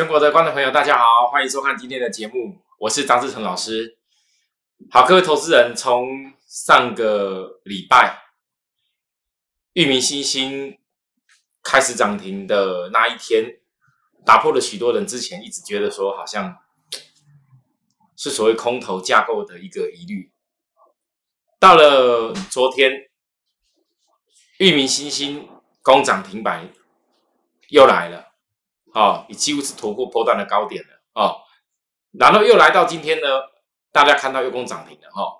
全国的观众朋友，大家好，欢迎收看今天的节目，我是张志成老师。好，各位投资人，从上个礼拜域名新星开始涨停的那一天，打破了许多人之前一直觉得说好像是所谓空头架构的一个疑虑。到了昨天，域名新兴攻涨停板又来了。哦，你几乎是突破波段的高点了哦，然后又来到今天呢，大家看到又攻涨停了哈。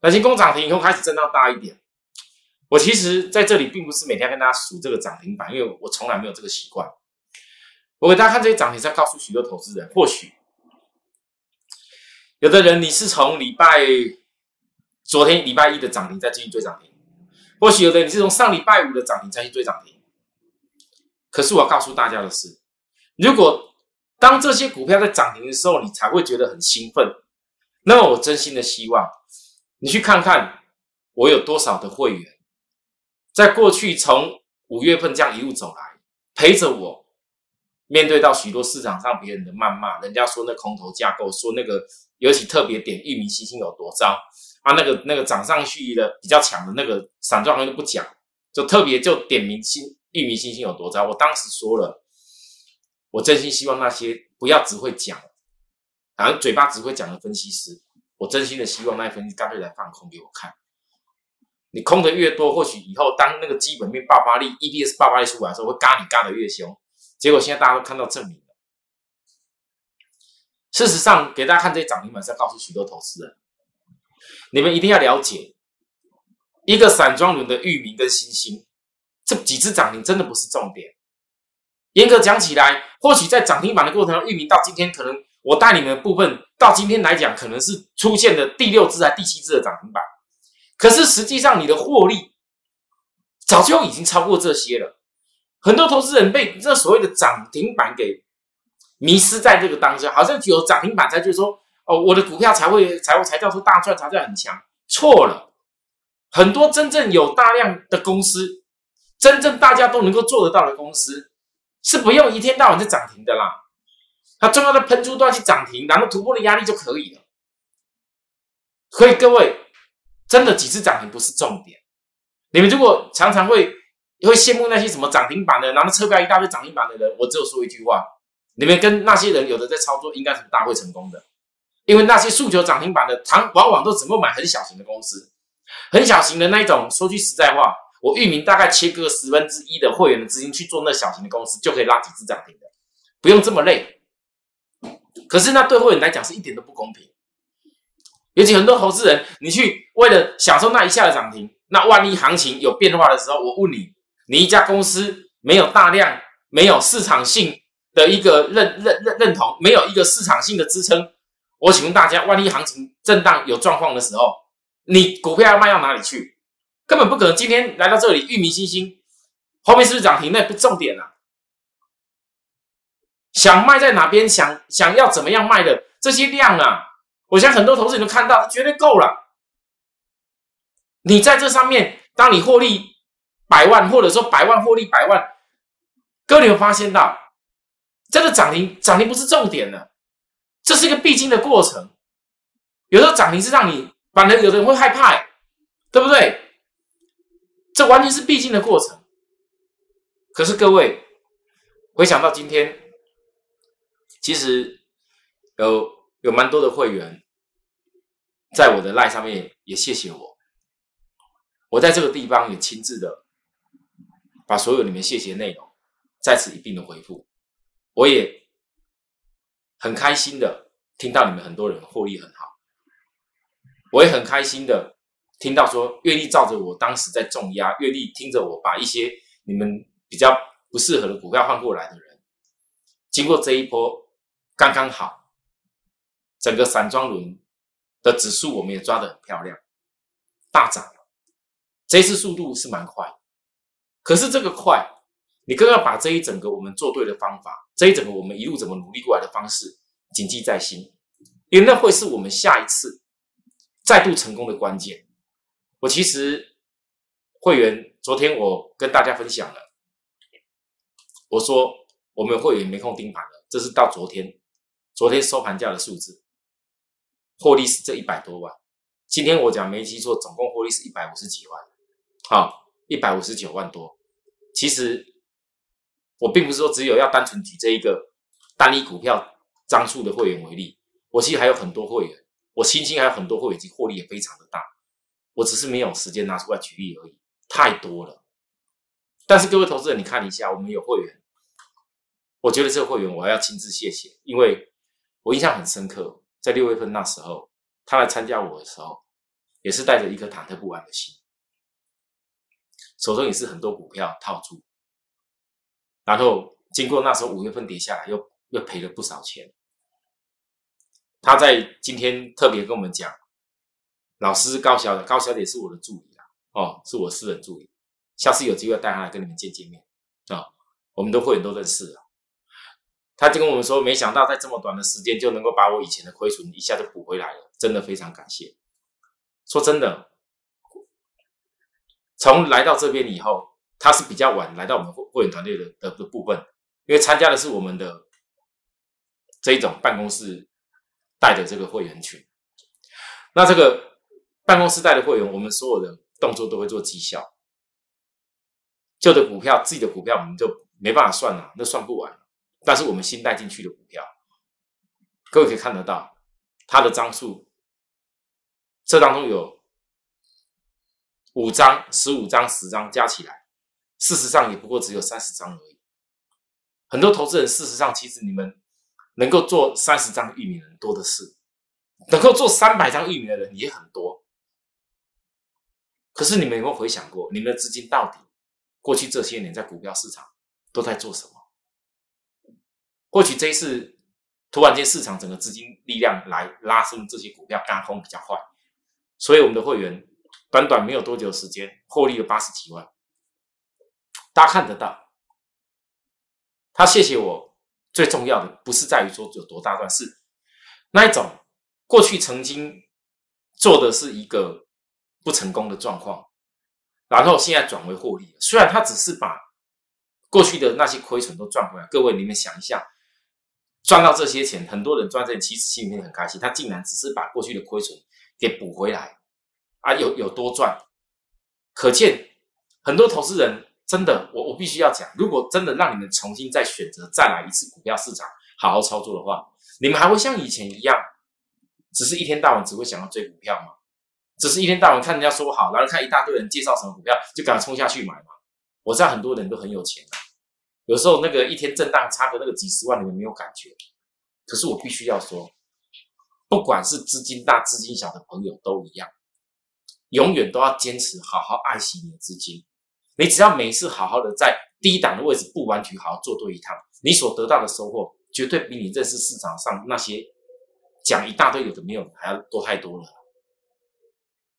那新攻涨停以后开始震荡大一点。我其实在这里并不是每天跟大家数这个涨停板，因为我从来没有这个习惯。我给大家看这些涨停，在告诉许多投资人，或许有的人你是从礼拜昨天礼拜一的涨停再继续追涨停，或许有的你是从上礼拜五的涨停再去追涨停。可是我要告诉大家的是。如果当这些股票在涨停的时候，你才会觉得很兴奋，那么我真心的希望你去看看我有多少的会员，在过去从五月份这样一路走来，陪着我面对到许多市场上别人的谩骂，人家说那空头架构，说那个尤其特别点域名星星有多糟啊，那个那个涨上去的比较强的那个散装行业不讲，就特别就点名星域名星星有多糟，我当时说了。我真心希望那些不要只会讲，好像嘴巴只会讲的分析师，我真心的希望那些分析干脆来放空给我看。你空的越多，或许以后当那个基本面爆发力、EBS 爆发力出来的时候，会嘎你嘎的越凶。结果现在大家都看到证明了。事实上，给大家看这些涨停板是要告诉许多投资人，你们一定要了解，一个散装轮的域名跟新兴，这几只涨停真的不是重点。严格讲起来，或许在涨停板的过程中，域名到今天可能我带你们的部分到今天来讲，可能是出现的第六只还第七只的涨停板。可是实际上你的获利早就已经超过这些了。很多投资人被这所谓的涨停板给迷失在这个当中，好像只有涨停板才就说哦，我的股票才会才会才叫做大赚，才叫很强。错了，很多真正有大量的公司，真正大家都能够做得到的公司。是不用一天到晚就涨停的啦，它重要的喷出段去涨停，然后突破的压力就可以了。所以各位，真的几次涨停不是重点。你们如果常常会会羡慕那些什么涨停板的，然后车标一大堆涨停板的人，我只有说一句话：你们跟那些人有的在操作，应该是不大会成功的。因为那些诉求涨停板的，常往往都只会买很小型的公司，很小型的那一种。说句实在话。我域名大概切割十分之一的会员的资金去做那小型的公司，就可以拉几只涨停的，不用这么累。可是那对会员来讲是一点都不公平。尤其很多投资人，你去为了享受那一下的涨停，那万一行情有变化的时候，我问你，你一家公司没有大量、没有市场性的一个认认认认同，没有一个市场性的支撑，我请问大家，万一行情震荡有状况的时候，你股票要卖到哪里去？根本不可能！今天来到这里，玉米星星后面是不是涨停？那不重点啊。想卖在哪边？想想要怎么样卖的这些量啊，我想很多投资人都看到，绝对够了。你在这上面，当你获利百万，或者说百万获利百万，哥，你有发现到，这个涨停涨停不是重点的，这是一个必经的过程。有时候涨停是让你，反而有的人会害怕，对不对？这完全是必经的过程。可是各位，回想到今天，其实有有蛮多的会员在我的赖上面也谢谢我。我在这个地方也亲自的把所有你们谢谢内容在此一并的回复。我也很开心的听到你们很多人获利很好，我也很开心的。听到说，愿意照着我当时在重压，愿意听着我把一些你们比较不适合的股票换过来的人，经过这一波刚刚好，整个散装轮的指数我们也抓得很漂亮，大涨了。这次速度是蛮快，可是这个快，你更要把这一整个我们做对的方法，这一整个我们一路怎么努力过来的方式谨记在心，因为那会是我们下一次再度成功的关键。我其实会员昨天我跟大家分享了，我说我们会员没空盯盘了，这是到昨天，昨天收盘价的数字，获利是这一百多万。今天我讲没记错，总共获利是一百五十几万，好，一百五十九万多。其实我并不是说只有要单纯举这一个单一股票张数的会员为例，我其实还有很多会员，我新兴还有很多会员，已经获利也非常的大。我只是没有时间拿出来举例而已，太多了。但是各位投资人，你看一下，我们有会员，我觉得这个会员我要亲自谢谢，因为我印象很深刻，在六月份那时候，他来参加我的时候，也是带着一颗忐忑不安的心，手中也是很多股票套住，然后经过那时候五月份跌下来，又又赔了不少钱。他在今天特别跟我们讲，老师是高小姐高小姐是我的助理啊，哦，是我私人助理。下次有机会带她来跟你们见见面啊！我们的会员都认识啊。他就跟我们说，没想到在这么短的时间就能够把我以前的亏损一下就补回来了，真的非常感谢。说真的，从来到这边以后，他是比较晚来到我们会会员团队的的的部分，因为参加的是我们的这一种办公室带的这个会员群。那这个办公室带的会员，我们所有的动作都会做绩效。旧的股票，自己的股票，我们就没办法算了，那算不完。但是我们新带进去的股票，各位可以看得到，它的张数，这当中有五张、十五张、十张加起来，事实上也不过只有三十张而已。很多投资人，事实上其实你们能够做三十张玉米的人多的是，能够做三百张玉米的人也很多。可是你们有没有回想过，你们的资金到底？过去这些年在股票市场都在做什么？或许这一次突然间市场整个资金力量来拉升这些股票，干空比较快，所以我们的会员短短没有多久时间获利了八十几万。大家看得到，他谢谢我，最重要的不是在于说有多大段，是那一种过去曾经做的是一个不成功的状况。然后现在转为获利，虽然他只是把过去的那些亏损都赚回来。各位，你们想一下，赚到这些钱，很多人赚这钱其实心里面很开心。他竟然只是把过去的亏损给补回来，啊，有有多赚？可见很多投资人真的，我我必须要讲，如果真的让你们重新再选择再来一次股票市场好好操作的话，你们还会像以前一样，只是一天到晚只会想要追股票吗？只是一天到晚看人家说好，然后看一大堆人介绍什么股票，就赶快冲下去买嘛。我知道很多人都很有钱啊，有时候那个一天震荡差个那个几十万，你们没有感觉。可是我必须要说，不管是资金大资金小的朋友都一样，永远都要坚持好好爱惜你的资金。你只要每次好好的在低档的位置不完局好好做对一趟，你所得到的收获绝对比你认识市场上那些讲一大堆有的没有还要多太多了。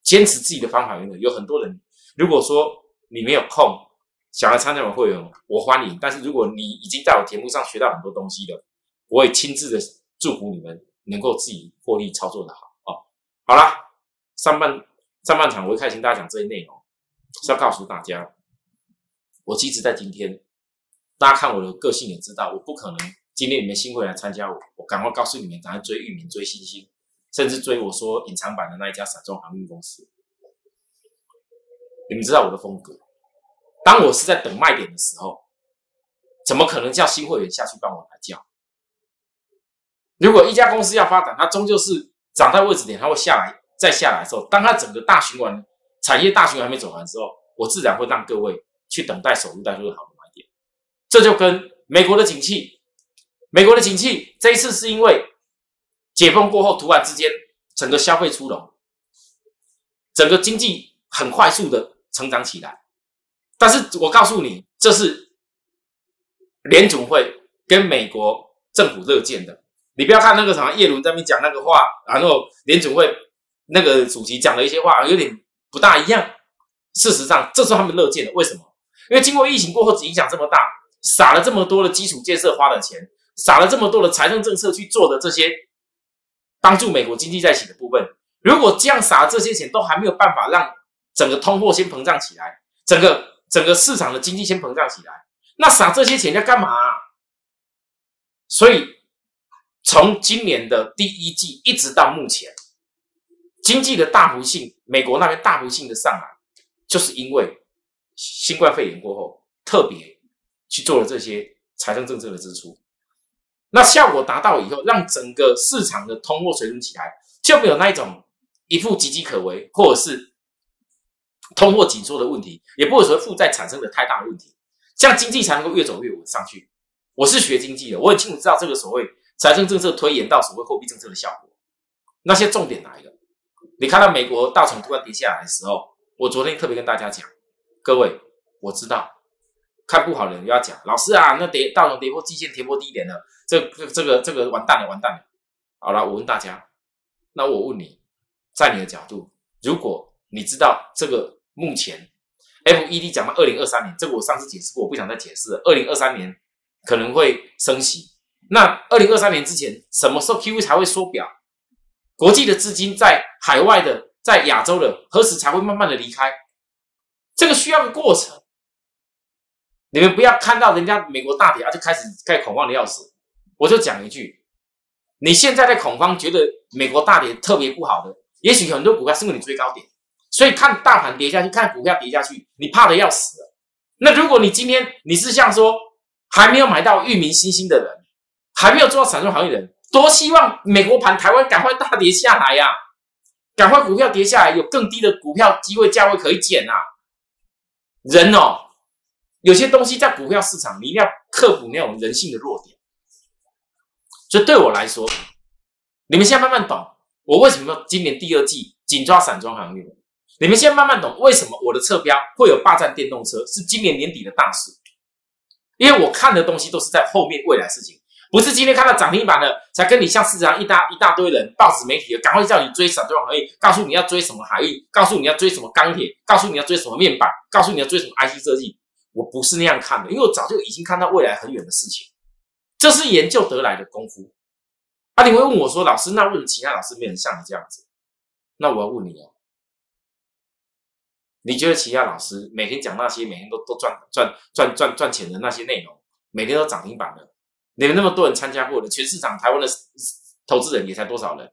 坚持自己的方法原则，有很多人。如果说你没有空想要参加我会员，我欢迎。但是如果你已经在我节目上学到很多东西了，我也亲自的祝福你们能够自己获利操作的好哦。好啦，上半上半场我会开心大家讲这些内容，是要告诉大家，我其实在今天，大家看我的个性也知道，我不可能今天你们新会来参加我，我赶快告诉你们，赶快追域名追星星。甚至追我说隐藏版的那一家散装航运公司，你们知道我的风格。当我是在等卖点的时候，怎么可能叫新会员下去帮我来叫？如果一家公司要发展，它终究是涨在位置点，它会下来，再下来的时候，当它整个大循环产业大循环还没走完的时候，我自然会让各位去等待守株待兔的好的买点。这就跟美国的景气，美国的景气这一次是因为。解封过后，突然之间，整个消费出笼，整个经济很快速的成长起来。但是我告诉你，这是联总会跟美国政府乐见的。你不要看那个什么叶伦在那边讲那个话，然后联总会那个主席讲了一些话，有点不大一样。事实上，这是他们乐见的。为什么？因为经过疫情过后，影响这么大，撒了这么多的基础建设花的钱，撒了这么多的财政政策去做的这些。帮助美国经济再起的部分，如果这样撒这些钱都还没有办法让整个通货先膨胀起来，整个整个市场的经济先膨胀起来，那撒这些钱要干嘛？所以从今年的第一季一直到目前，经济的大不幸，美国那边大不幸的上来，就是因为新冠肺炎过后，特别去做了这些财政政策的支出，那效果达到以后，让整个市场的通货水准起来，就没有那一种一副岌岌可危，或者是通货紧缩的问题，也不会说负债产生的太大的问题，这样经济才能够越走越稳上去。我是学经济的，我很清楚知道这个所谓财政政策推演到所谓货币政策的效果。那些重点来了，你看到美国道琼突然跌下来的时候，我昨天特别跟大家讲，各位，我知道看不好的人要讲，老师啊，那跌道琼跌破季线，跌破低点了，这这这个这个完蛋了，完蛋了。好了，我问大家，那我问你，在你的角度，如果你知道这个目前 F E D 讲到二零二三年，这个我上次解释过，我不想再解释了。二零二三年。可能会升息。那二零二三年之前，什么时候 Q E 才会缩表？国际的资金在海外的，在亚洲的，何时才会慢慢的离开？这个需要个过程。你们不要看到人家美国大跌啊，就开始开恐慌的要死。我就讲一句：你现在在恐慌，觉得美国大跌特别不好的，也许很多股票是因为你追高点，所以看大盘跌下去，看股票跌下去，你怕的要死了。那如果你今天你是像说，还没有买到域名新兴的人，还没有做到闪烁行业人，多希望美国盘台湾赶快大跌下来呀！赶快股票跌下来，有更低的股票机会价位可以捡啊！人哦，有些东西在股票市场，你一定要克服那种人性的弱点。所以对我来说，你们现在慢慢懂我为什么今年第二季紧抓散装行业。你们现在慢慢懂为什么我的侧标会有霸占电动车，是今年年底的大事。因为我看的东西都是在后面未来事情，不是今天看到涨停板了才跟你像市场上一大一大堆人、报纸媒体的，赶快叫你追散装行业，告诉你要追什么海运，告诉你要追什么钢铁，告诉你要追什么面板，告诉你要追什么 IC 设计。我不是那样看的，因为我早就已经看到未来很远的事情，这是研究得来的功夫。啊，你会问我说，老师，那为什么其他老师没人像你这样子？那我要问你哦。你觉得其他老师每天讲那些每天都都赚赚赚赚赚钱的那些内容，每天都涨停板的，你们那么多人参加过的，全市场台湾的投资人也才多少人？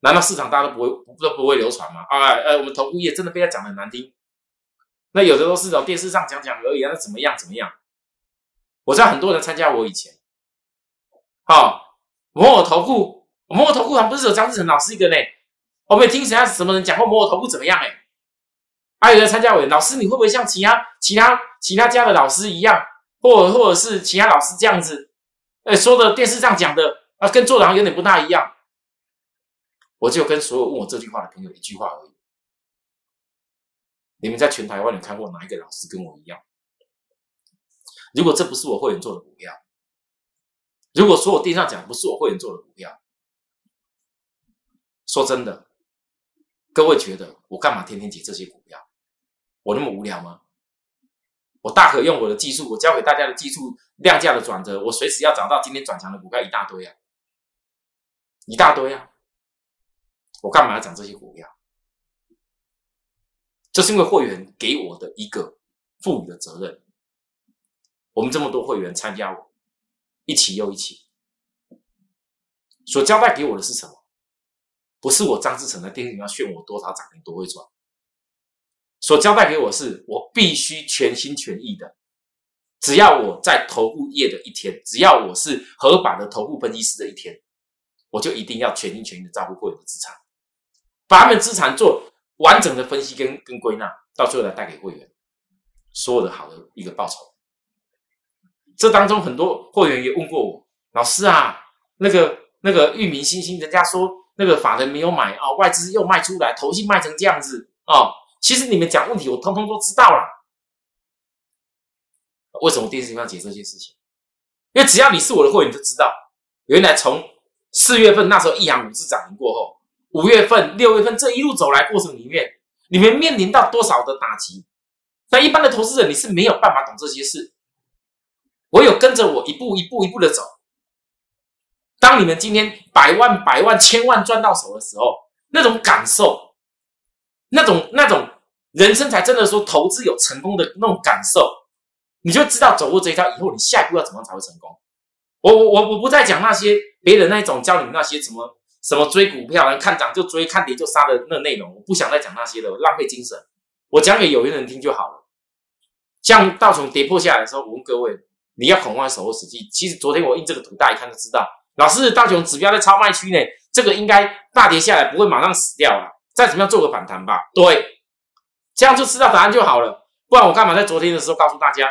难道市场大家都不会都不会流传吗？啊，呃，我们投物业真的被他讲的很难听，那有的都是在电视上讲讲而已啊，那怎么样怎么样？我知道很多人参加我以前，好，摩尔投顾，摩尔投顾还不是有张志成老师一个呢？我没听谁家什么人讲过摩尔投顾怎么样？哎。还有人参加委员老师，你会不会像其他其他其他家的老师一样，或者或者是其他老师这样子，哎，说的电视上讲的啊，跟做的好像有点不大一样。我就跟所有问我这句话的朋友一句话而已：你们在全台湾有看过哪一个老师跟我一样？如果这不是我会员做的股票，如果说我电上讲不是我会员做的股票，说真的，各位觉得我干嘛天天解这些股票？我那么无聊吗？我大可用我的技术，我教给大家的技术量价的转折，我随时要找到今天转强的股票一大堆啊，一大堆啊！我干嘛要讲这些股票？这是因为会员给我的一个赋予的责任。我们这么多会员参加我，一起又一起，所交代给我的是什么？不是我张志成在电视要炫我多少涨停多会赚。所交代给我是，我必须全心全意的。只要我在头部业的一天，只要我是合法的投顾分析师的一天，我就一定要全心全意的照顾会员的资产，把他们资产做完整的分析跟跟归纳，到最后来带给会员所有的好的一个报酬。这当中很多会员也问过我，老师啊，那个那个域名新兴，人家说那个法人没有买啊，外资又卖出来，投信卖成这样子啊。其实你们讲问题，我通通都知道了。为什么电视要解这些事情？因为只要你是我的会员，就知道原来从四月份那时候一阳五次涨停过后，五月份、六月份这一路走来过程里面，你们面临到多少的打击？那一般的投资人你是没有办法懂这些事。我有跟着我一步一步一步的走。当你们今天百万、百万、千万赚到手的时候，那种感受。那种那种人生才真的说投资有成功的那种感受，你就知道走过这一条以后，你下一步要怎么样才会成功。我我我我不再讲那些别人那种教你们那些什么什么追股票，看涨就追，看跌就杀的那内容，我不想再讲那些了，浪费精神。我讲给有缘人听就好了。像道琼跌破下来的时候，我问各位，你要恐慌守候时机？其实昨天我印这个图，大家一看就知道，老师道琼指标在超卖区呢，这个应该大跌下来不会马上死掉了，再怎么样做个反弹吧？对，这样就知道答案就好了。不然我干嘛在昨天的时候告诉大家？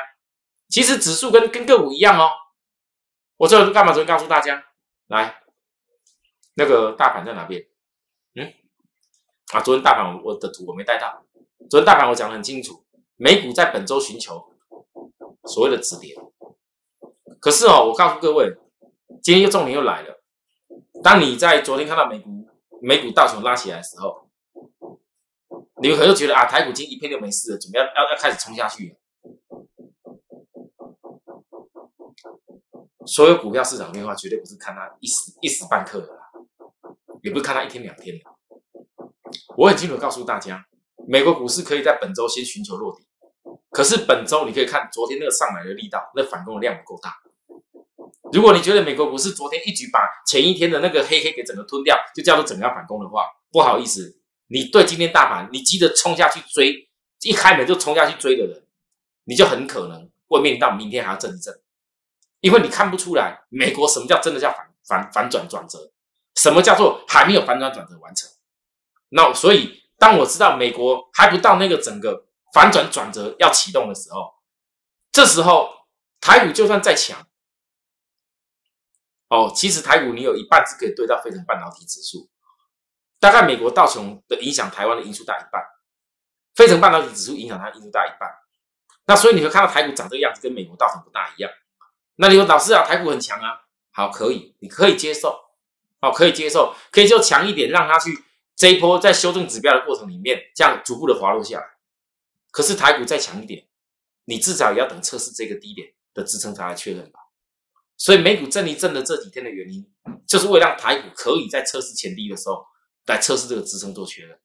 其实指数跟跟个股一样哦。我这干嘛昨天告诉大家？来，那个大盘在哪边？嗯，啊，昨天大盘我的图我没带到。昨天大盘我讲的很清楚，美股在本周寻求所谓的止跌。可是哦，我告诉各位，今天又重点又来了。当你在昨天看到美股美股大熊拉起来的时候，你们可能觉得啊，台股今天一片就没事了，准备要要要开始冲下去。所有股票市场变化绝对不是看它一时一时半刻的，也不是看它一天两天的。我很清楚告诉大家，美国股市可以在本周先寻求落底，可是本周你可以看昨天那个上来的力道，那反攻的量不够大。如果你觉得美国股市昨天一举把前一天的那个黑黑给整个吞掉，就叫做整个要反攻的话，不好意思，你对今天大盘你急着冲下去追，一开门就冲下去追的人，你就很可能会面临到明天还要震一震。因为你看不出来，美国什么叫真的叫反反反转转折，什么叫做还没有反转转折完成？那所以当我知道美国还不到那个整个反转转折要启动的时候，这时候台股就算再强，哦，其实台股你有一半是可以对到飞成半导体指数，大概美国道琼的影响台湾的因素大一半，飞成半导体指数影响它因素大一半，那所以你会看到台股长这个样子，跟美国道琼不大一样。那你说老师啊，台股很强啊，好，可以，你可以接受，哦，可以接受，可以就强一点，让它去这一波在修正指标的过程里面，这样逐步的滑落下来。可是台股再强一点，你至少也要等测试这个低点的支撑才来确认吧。所以美股震一震的这几天的原因，就是为了让台股可以在测试前低的时候来测试这个支撑做确认。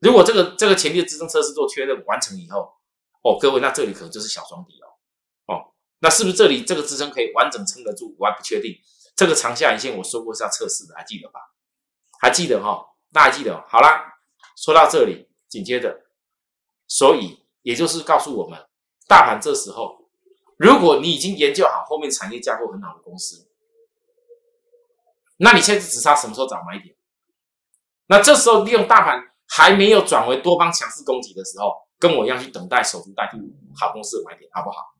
如果这个这个前低的支撑测试做确认完成以后，哦，各位，那这里可能就是小双底了。哦那是不是这里这个支撑可以完整撑得住？我还不确定。这个长下影线我说过是要测试的，还记得吧？还记得哈？大家记得？好啦，说到这里，紧接着，所以也就是告诉我们，大盘这时候，如果你已经研究好后面产业架构很好的公司，那你现在只差什么时候找买点？那这时候利用大盘还没有转为多方强势攻击的时候，跟我一样去等待守株待兔好公司的买点，好不好？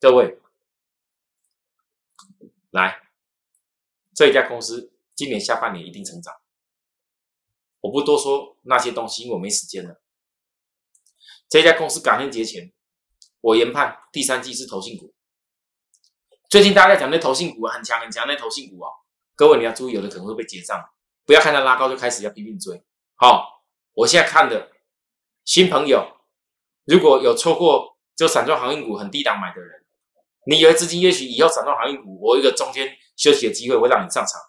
各位，来，这一家公司今年下半年一定成长。我不多说那些东西，因为我没时间了。这家公司感恩节前，我研判第三季是投信股。最近大家在讲那投信股很强很强，那投信股哦，各位你要注意，有的可能会被结账，不要看它拉高就开始要拼命追。好，我现在看的新朋友，如果有错过就散装航运股很低档买的人。你以为资金也许以后涨到航运股，我一个中间休息的机会会让你上场，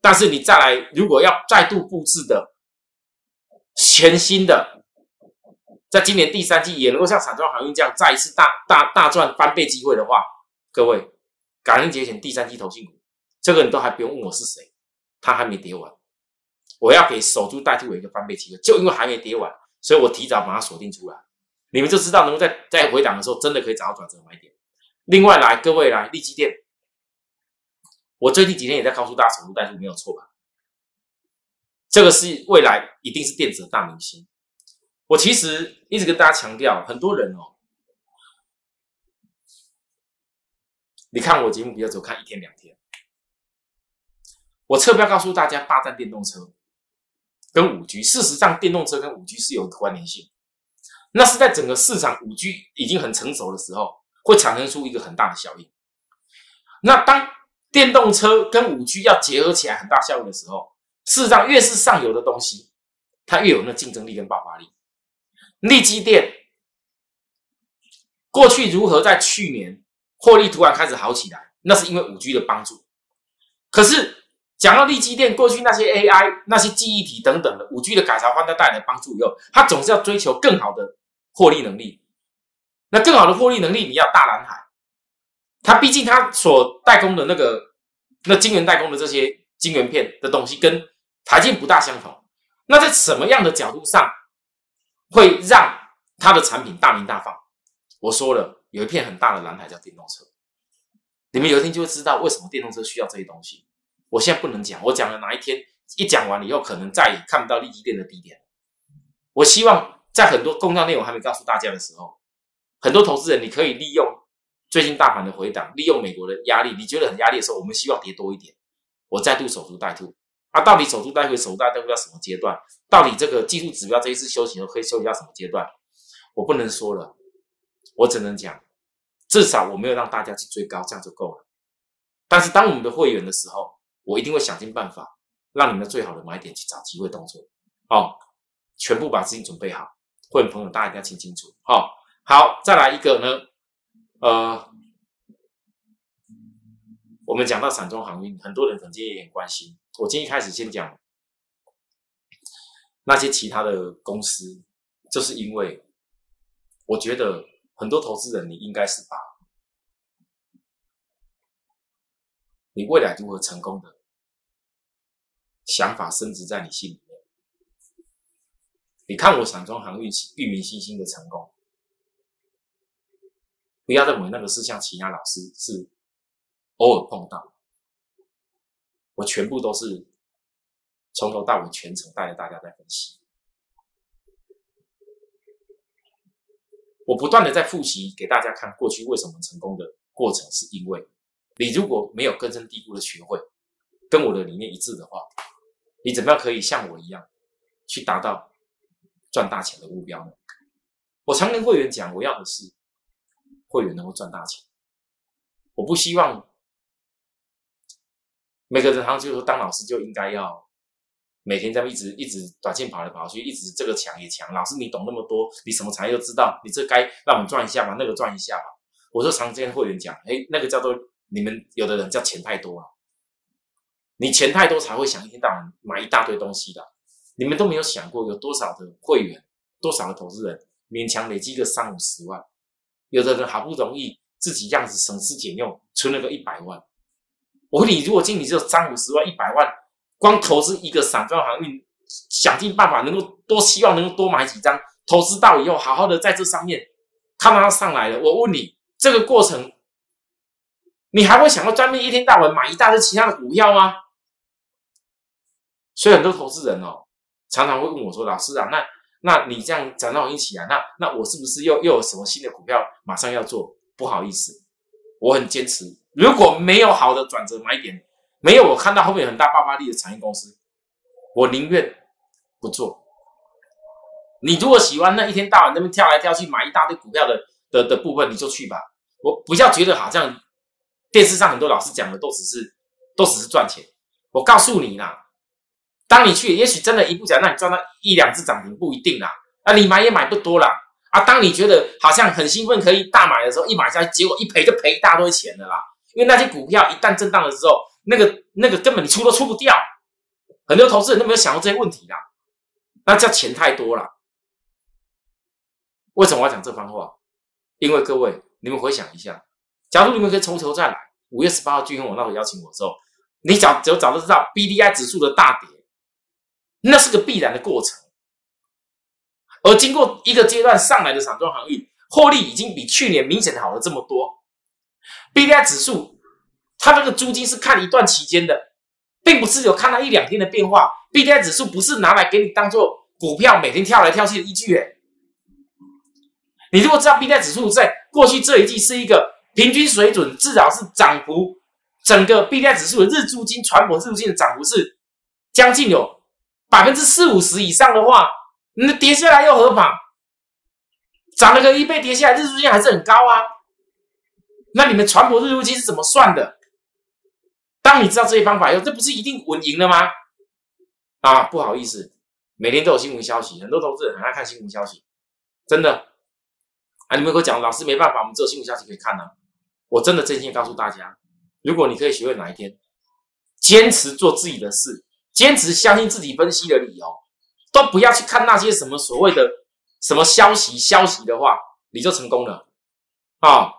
但是你再来，如果要再度布置的全新的，在今年第三季也能够像散装航运这样再一次大大大赚翻倍机会的话，各位，感恩节前第三季投信股，这个你都还不用问我是谁，它还没跌完，我要给守株待兔一个翻倍机会，就因为还没跌完，所以我提早把它锁定出来，你们就知道能够在在回档的时候，真的可以找到转折买点。另外来，各位来，利基店，我最近几天也在告诉大家，守株待兔没有错吧？这个是未来一定是电子的大明星。我其实一直跟大家强调，很多人哦，你看我节目比较只看一天两天，我侧标告诉大家，霸占电动车跟五 G，事实上电动车跟五 G 是有关联性，那是在整个市场五 G 已经很成熟的时候。会产生出一个很大的效应。那当电动车跟五 G 要结合起来很大效应的时候，事实上越是上游的东西，它越有那竞争力跟爆发力。利基电过去如何在去年获利突然开始好起来？那是因为五 G 的帮助。可是讲到利基电，过去那些 AI、那些记忆体等等的五 G 的改朝换代带来帮助以后，它总是要追求更好的获利能力。那更好的获利能力，你要大蓝海，它毕竟它所代工的那个那晶圆代工的这些晶圆片的东西跟台积不大相同。那在什么样的角度上会让它的产品大名大放？我说了，有一片很大的蓝海叫电动车。你们有一天就会知道为什么电动车需要这些东西。我现在不能讲，我讲了哪一天一讲完以后，可能再也看不到利基店的低点。我希望在很多公告内容还没告诉大家的时候，很多投资人你可以利用最近大盘的回档，利用美国的压力，你觉得很压力的时候，我们希望跌多一点，我再度守株待兔。啊，到底守株待兔，守株待兔到什么阶段？到底这个技术指标这一次休息后可以休息到什么阶段？我不能说了，我只能讲，至少我没有让大家去追高，这样就够了。但是当我们的会员的时候，我一定会想尽办法，让你们最好的买点去找机会动作，哦，全部把资金准备好。会员朋友大家一定要听清楚，好，好，再来一个呢，呃，我们讲到散装航运，很多人可能今天也很关心。我今天一开始先讲那些其他的公司，就是因为我觉得很多投资人，你应该是把你未来如何成功的。想法升值在你心里面。你看我散装航运域名新兴的成功，不要认为那个是像其他老师是偶尔碰到，我全部都是从头到尾全程带着大家在分析，我不断的在复习给大家看过去为什么成功的过程，是因为你如果没有根深蒂固的学会，跟我的理念一致的话。你怎么样可以像我一样去达到赚大钱的目标呢？我常跟会员讲，我要的是会员能够赚大钱。我不希望每个人好像就是说当老师就应该要每天在一直一直短线跑来跑去，一直这个强也强。老师你懂那么多，你什么产业都知道，你这该让我们赚一下吧，那个赚一下吧。我说常跟会员讲，哎，那个叫做你们有的人叫钱太多了。你钱太多才会想一天到晚买一大堆东西的，你们都没有想过有多少的会员，多少的投资人勉强累积个三五十万，有的人好不容易自己这样子省吃俭用存了个一百万。我问你，如果今年只有三五十万、一百万，光投资一个散装航运，想尽办法能够多希望能够多买几张，投资到以后好好的在这上面看到它上来了，我问你这个过程，你还会想要专门一天到晚买一大堆其他的股票吗？所以很多投资人哦，常常会问我说：“老师啊，那那你这样涨到一起啊，那那我是不是又又有什么新的股票马上要做？”不好意思，我很坚持，如果没有好的转折买点，没有我看到后面很大爆发力的产业公司，我宁愿不做。你如果喜欢那一天到晚那边跳来跳去买一大堆股票的的的部分，你就去吧。我不要觉得好像电视上很多老师讲的都只是都只是赚钱。我告诉你啦。当你去，也许真的一步脚，那你赚到一两只涨停不一定啦。啊，你买也买不多啦。啊，当你觉得好像很兴奋可以大买的时候，一买下去，结果一赔就赔一大堆钱的啦。因为那些股票一旦震荡的时候，那个那个根本你出都出不掉。很多投资人都没有想过这些问题啦。那叫钱太多了。为什么我要讲这番话？因为各位，你们回想一下，假如你们可以从头再来，五月十八号巨亨我那时候邀请我之后，你早就早都知道 B D I 指数的大跌。那是个必然的过程，而经过一个阶段上来的散装航运获利已经比去年明显好了这么多。B D I 指数，它这个租金是看一段期间的，并不是有看到一两天的变化。B D I 指数不是拿来给你当做股票每天跳来跳去的依据。你如果知道 B D I 指数在过去这一季是一个平均水准，至少是涨幅，整个 B D I 指数的日租金、船舶日租金的涨幅是将近有。百分之四五十以上的话，那跌下来又何妨？涨了个一倍，跌下来日租金还是很高啊。那你们船舶日租金是怎么算的？当你知道这些方法以后，这不是一定稳赢了吗？啊，不好意思，每天都有新闻消息，很多投资人很爱看新闻消息，真的。啊，你们给我讲，老师没办法，我们只有新闻消息可以看啊。我真的真心告诉大家，如果你可以学会哪一天坚持做自己的事。坚持相信自己分析的理由，都不要去看那些什么所谓的什么消息消息的话，你就成功了啊！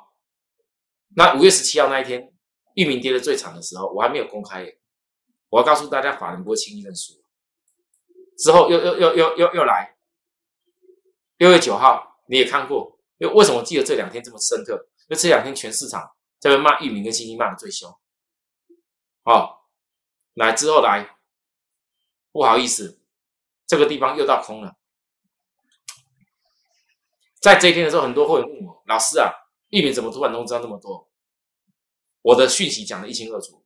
那五月十七号那一天，域名跌的最惨的时候，我还没有公开，我要告诉大家，法人不会轻易认输。之后又又又又又又来，六月九号你也看过，又为什么记得这两天这么深刻？因为这两天全市场在骂域名跟星星骂的最凶。哦，来之后来，不好意思，这个地方又到空了。在这一天的时候，很多会员问我：“老师啊，玉米怎么突然通知那么多？”我的讯息讲的一清二楚，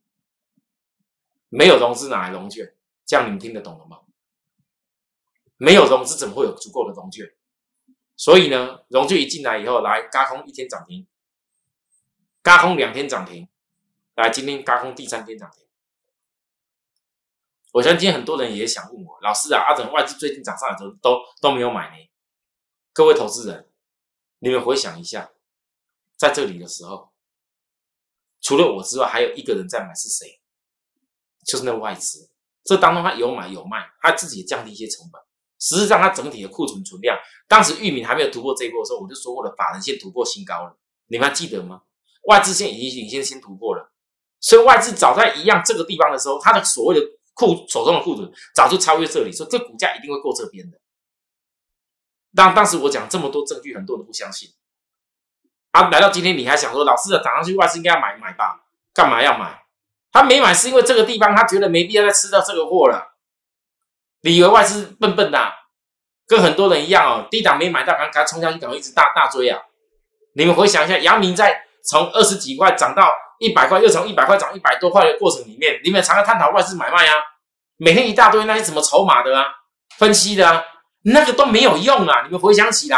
没有融资哪来融券？这样你们听得懂了吗？没有融资怎么会有足够的融券？所以呢，融券一进来以后，来嘎空一天涨停，嘎空两天涨停，来今天嘎空第三天涨停。我相信很多人也想问我：“老师啊，阿怎外资最近涨上来之后都都没有买呢？”各位投资人，你们回想一下，在这里的时候，除了我之外，还有一个人在买是谁？就是那外资。这当中他有买有卖，他自己也降低一些成本。实际上，他整体的库存存量，当时玉米还没有突破这一波的时候，我就说过了，法人线突破新高了。你们还记得吗？外资线已经领先先突破了，所以外资早在一样这个地方的时候，他的所谓的库手中的库存早就超越这里，说这股价一定会过这边的。当当时我讲这么多证据，很多人都不相信。啊，来到今天你还想说，老师啊，涨上去外资应该要买买吧？干嘛要买？他没买是因为这个地方他觉得没必要再吃到这个货了。你以为外资笨笨的，跟很多人一样哦，低档没买到，赶赶冲上去，赶快一直大大追啊！你们回想一下，杨明在从二十几块涨到一百块，又从一百块涨一百多块的过程里面，你们常常探讨外资买卖啊，每天一大堆那些什么筹码的啊，分析的啊。那个都没有用啊！你们回想起来，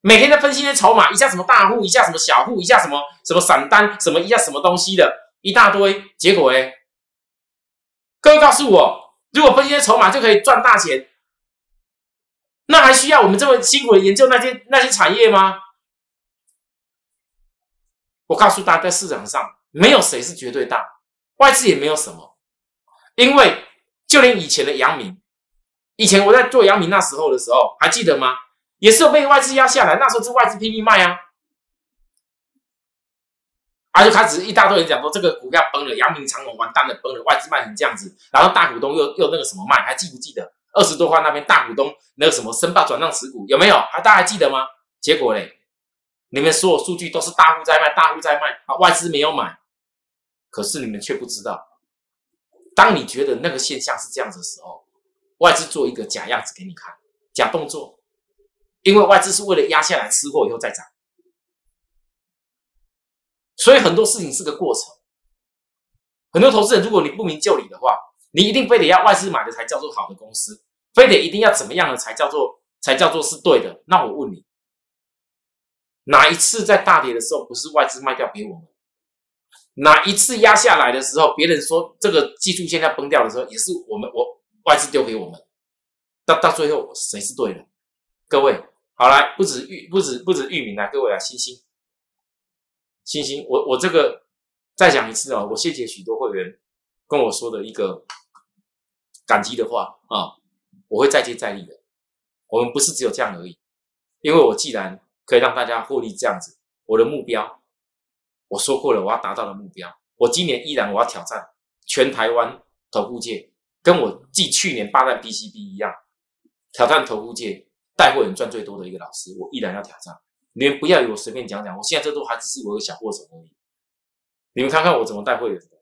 每天在分析那筹码，一下什么大户，一下什么小户，一下什么什么散单，什么一下什么东西的一大堆，结果哎，各位告诉我，如果分析那筹码就可以赚大钱，那还需要我们这么辛苦的研究那些那些产业吗？我告诉大家，在市场上没有谁是绝对大，外资也没有什么，因为就连以前的杨明。以前我在做阳明那时候的时候，还记得吗？也是有被外资压下来，那时候是外资拼命卖啊，啊就开始一大堆人讲说这个股票崩了，阳明长隆完蛋了，崩了，外资卖成这样子，然后大股东又又那个什么卖，还记不记得二十多块那边大股东那个什么申报转让持股有没有？还大家还记得吗？结果嘞，你们所有数据都是大户在卖，大户在卖啊，外资没有买，可是你们却不知道，当你觉得那个现象是这样子的时候。外资做一个假样子给你看，假动作，因为外资是为了压下来吃货以后再涨，所以很多事情是个过程。很多投资人，如果你不明就里的话，你一定非得要外资买的才叫做好的公司，非得一定要怎么样的才叫做才叫做是对的。那我问你，哪一次在大跌的时候不是外资卖掉给我们？哪一次压下来的时候，别人说这个技术线要崩掉的时候，也是我们我。外资丢给我们，到到最后谁是对的？各位，好来，不止玉，不止不止玉米啊，各位啊，星星，星星，我我这个再讲一次啊，我谢谢许多会员跟我说的一个感激的话啊，我会再接再厉的。我们不是只有这样而已，因为我既然可以让大家获利这样子，我的目标我说过了，我要达到的目标，我今年依然我要挑战全台湾头部界。跟我继去年八代 PCB 一样，挑战投顾界带货人赚最多的一个老师，我依然要挑战。你们不要以为我随便讲讲，我现在这都还只是我一个小货手而已。你们看看我怎么带会员的。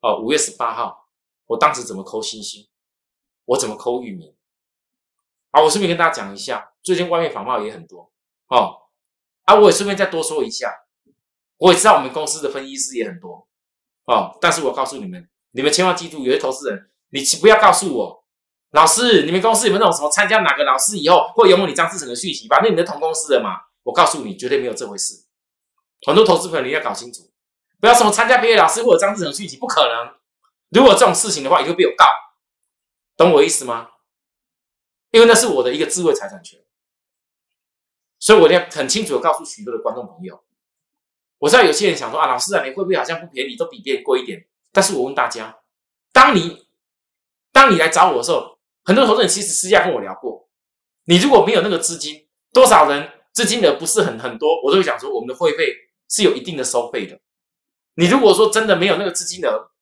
哦，五月十八号，我当时怎么抠星星，我怎么抠域名。啊，我顺便跟大家讲一下，最近外面仿冒也很多哦。啊，我也顺便再多说一下，我也知道我们公司的分析师也很多哦。但是我告诉你们，你们千万记住，有些投资人。你不要告诉我，老师，你们公司有没有那种什么参加哪个老师以后会拥有你张志成的讯息？反正你的同公司的嘛，我告诉你，绝对没有这回事。很多投资朋友你要搞清楚，不要什么参加别的老师或者张志成讯息，不可能。如果这种事情的话，你会被我告，懂我意思吗？因为那是我的一个智慧财产权，所以我要很清楚的告诉许多的观众朋友。我知道有些人想说啊，老师啊，你会不会好像不便宜，都比别人贵一点？但是我问大家，当你当你来找我的时候，很多投资人其实私下跟我聊过。你如果没有那个资金，多少人资金额不是很很多，我都会讲说，我们的会费是有一定的收费的。你如果说真的没有那个资金额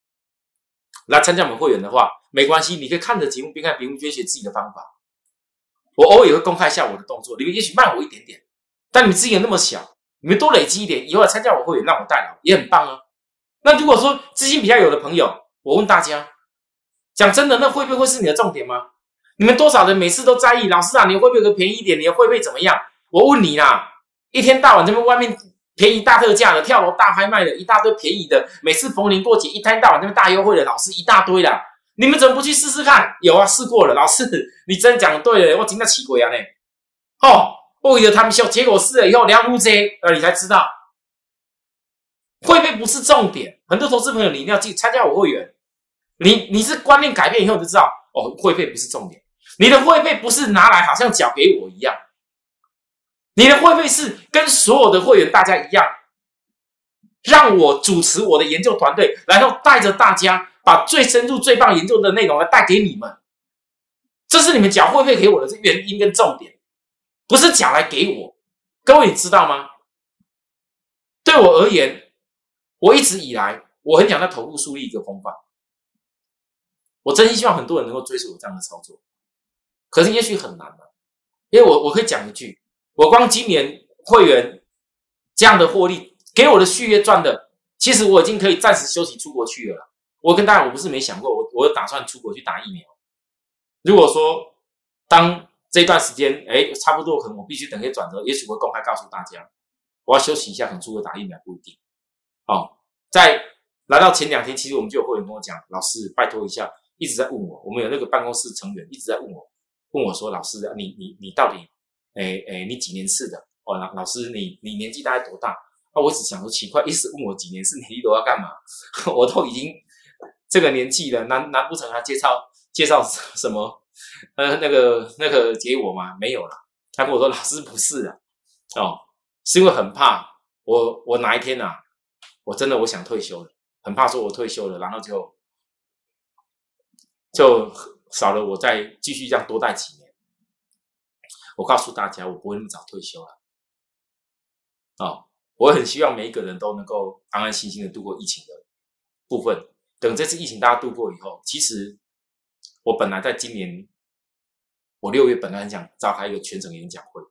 来参加我们会员的话，没关系，你可以看着节目边看屏幕边捐学自己的方法。我偶尔也会公开一下我的动作，你们也许慢我一点点，但你们资金那么小，你们多累积一点，以后来参加我会员让我代劳也很棒啊。那如果说资金比较有的朋友，我问大家，讲真的，那会不会是你的重点吗？你们多少人每次都在意老师啊，你会不会有便宜一点？你会不会怎么样？我问你啦，一天到晚这边外面便宜大特价的、跳楼大拍卖的，一大堆便宜的，每次逢年过节一天到晚这边大优惠的，老师一大堆啦。你们怎么不去试试看？有啊，试过了。老师，你真讲对了，我真的奇鬼啊呢。哦，不为了他们笑，结果试了以后两五折，呃，你才知道会费不是重点。很多投资朋友，你一定要记参加我会员。你你是观念改变以后，就知道哦，会费不是重点。你的会费不是拿来好像缴给我一样，你的会费是跟所有的会员大家一样，让我主持我的研究团队，然后带着大家。把最深入、最棒研究的内容来带给你们，这是你们缴会费给我的原因跟重点，不是缴来给我。各位你知道吗？对我而言，我一直以来我很想在头部树立一个风范。我真心希望很多人能够追随我这样的操作，可是也许很难了，因为我我可以讲一句，我光今年会员这样的获利给我的续约赚的，其实我已经可以暂时休息出国去了。我跟大家，我不是没想过，我我打算出国去打疫苗。如果说当这段时间，哎，差不多，可能我必须等一些转折，也许会公开告诉大家，我要休息一下，可能出国打疫苗不一定。哦，在来到前两天，其实我们就有会员跟我讲，老师拜托一下，一直在问我，我们有那个办公室成员一直在问我，问我说，老师，你你你到底，哎哎，你几年次的？哦，老老师，你你年纪大概多大？啊，我只想说奇怪，一直问我几年次，你都要干嘛？我都已经。这个年纪了，难难不成他介绍介绍什么？呃，那个那个给我吗？没有了。他跟我说：“老师不是啊，哦，是因为很怕我我哪一天呐，我真的我想退休了，很怕说我退休了，然后就就少了我再继续这样多待几年。”我告诉大家，我不会那么早退休了。哦，我很希望每一个人都能够安安心心的度过疫情的部分。等这次疫情大家度过以后，其实我本来在今年我六月本来很想召开一个全程演讲会，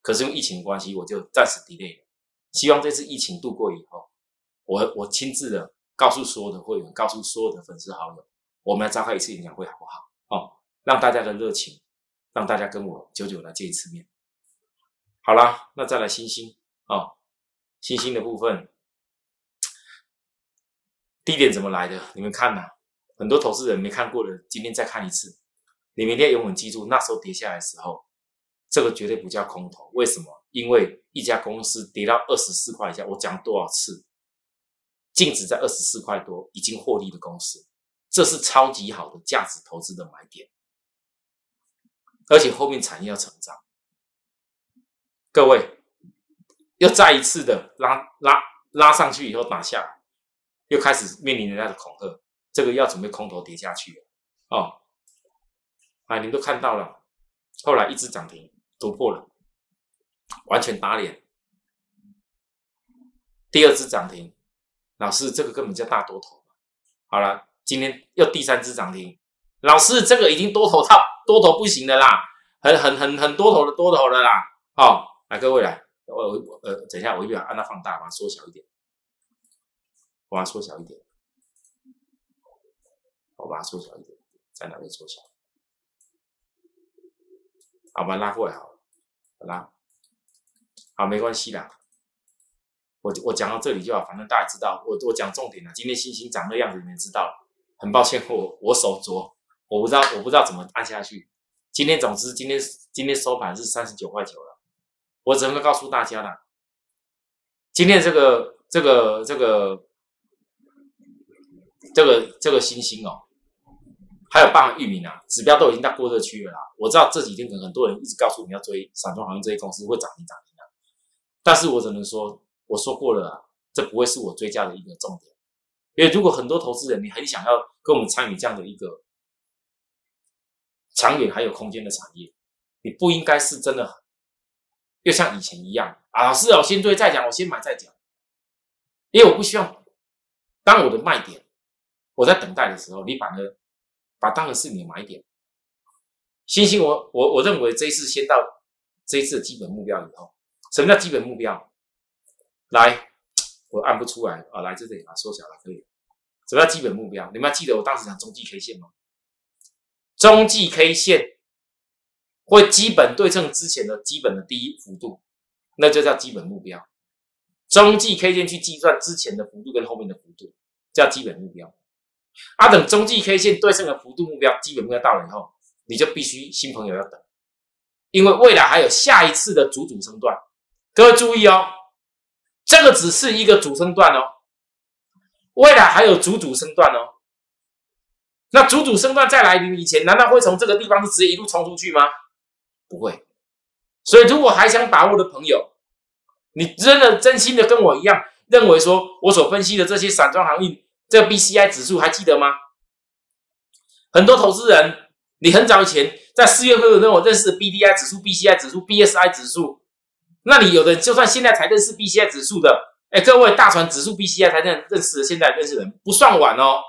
可是因为疫情的关系，我就暂时 delay 了。希望这次疫情度过以后，我我亲自的告诉所有的会员，告诉所有的粉丝好友，我们来召开一次演讲会好不好？哦，让大家的热情，让大家跟我久久来见一次面。好了，那再来星星哦，星星的部分。低点怎么来的？你们看呐，很多投资人没看过的，今天再看一次。你明天永远记住，那时候跌下来的时候，这个绝对不叫空头。为什么？因为一家公司跌到二十四块以下，我讲多少次，净值在二十四块多，已经获利的公司，这是超级好的价值投资的买点，而且后面产业要成长。各位，又再一次的拉拉拉上去以后打下来。又开始面临人家的恐吓，这个要准备空头跌下去了哦。啊，你们都看到了，后来一只涨停突破了，完全打脸。第二只涨停，老师这个根本叫大多头。好了，今天又第三只涨停，老师这个已经多头套多头不行的啦，很很很很多头的多头了啦。好，来各位来，我我呃，等一下我一定要按它放大，把它缩小一点。我把它缩小一点，我把它缩小一点，在哪边缩小？好，把它拉过来，好，拉，好，没关系的。我我讲到这里就好，反正大家知道，我我讲重点了。今天星星长那样子，你们知道了。很抱歉，我我手镯，我不知道，我不知道怎么按下去。今天总之，今天今天收盘是三十九块九了。我只能告诉大家了，今天这个这个这个。这个这个星星哦，还有棒玉米啊，指标都已经到过热区了啦。我知道这几天可能很多人一直告诉你要追散装航运这些公司会涨停涨停的，但是我只能说，我说过了啊，这不会是我追加的一个重点。因为如果很多投资人你很想要跟我们参与这样的一个长远还有空间的产业，你不应该是真的，又像以前一样啊，老师我先追再讲，我先买再讲，因为我不希望当我的卖点，我在等待的时候，你反而把当成是你的买点。星星，我我我认为这一次先到这一次的基本目标以后，什么叫基本目标？来，我按不出来啊，来这里啊，缩小了可以。什么叫基本目标？你们要记得我当时讲中继 K 线吗？中继 K 线会基本对称之前的基本的第一幅度，那就叫基本目标。中继 K 线去计算之前的幅度跟后面的幅度，叫基本目标。啊，等中继 K 线对称的幅度目标、基本目标到了以后。你就必须新朋友要等，因为未来还有下一次的主主升段。各位注意哦，这个只是一个主升段哦，未来还有主主升段哦。那主主升段再来临以前，难道会从这个地方就直接一路冲出去吗？不会。所以，如果还想把握的朋友，你真的真心的跟我一样认为说，我所分析的这些散装航运这个 B C I 指数还记得吗？很多投资人。你很早以前在四月份有跟我认识 B D I 指数、B C I 指数、B S I 指数，那你有的就算现在才认识 B C I 指数的，哎，各位大船指数 B C I 才认认识的，现在认识人不算晚哦，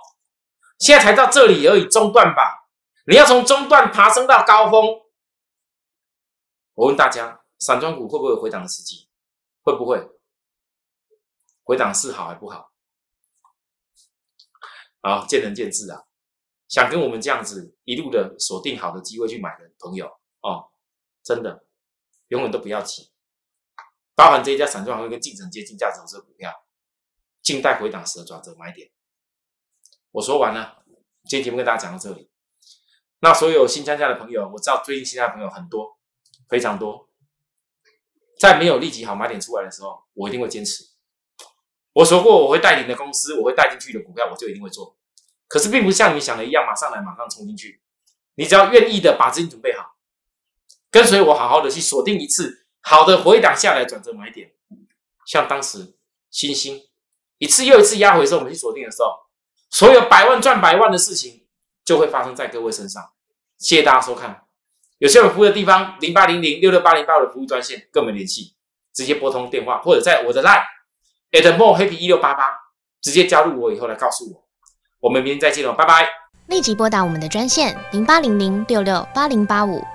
现在才到这里而已，中段吧，你要从中段爬升到高峰。我问大家，散装股会不会有回档的时机？会不会？回档是好还不好？啊，见仁见智啊。想跟我们这样子一路的锁定好的机会去买的朋友哦，真的永远都不要急。包含这一家散装行业跟竞争接近价值投资股票，静待回档时的转折买点。我说完了，今天节目跟大家讲到这里。那所有新参加的朋友，我知道最近新加的朋友很多，非常多。在没有立即好买点出来的时候，我一定会坚持。我说过我会带领的公司，我会带进去的股票，我就一定会做。可是并不像你想的一样，马上来，马上冲进去。你只要愿意的把资金准备好，跟随我，好好的去锁定一次好的回档下来转折买点。像当时星星一次又一次压回时候，我们去锁定的时候，所有百万赚百万的事情就会发生在各位身上。谢谢大家收看。有需要服务的地方，零八零零六六八零八五的服务专线跟我们联系，直接拨通电话，或者在我的 line at more happy 一六八八直接加入我以后来告诉我。我们明天再见喽，拜拜！立即拨打我们的专线零八零零六六八零八五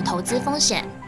投资风险。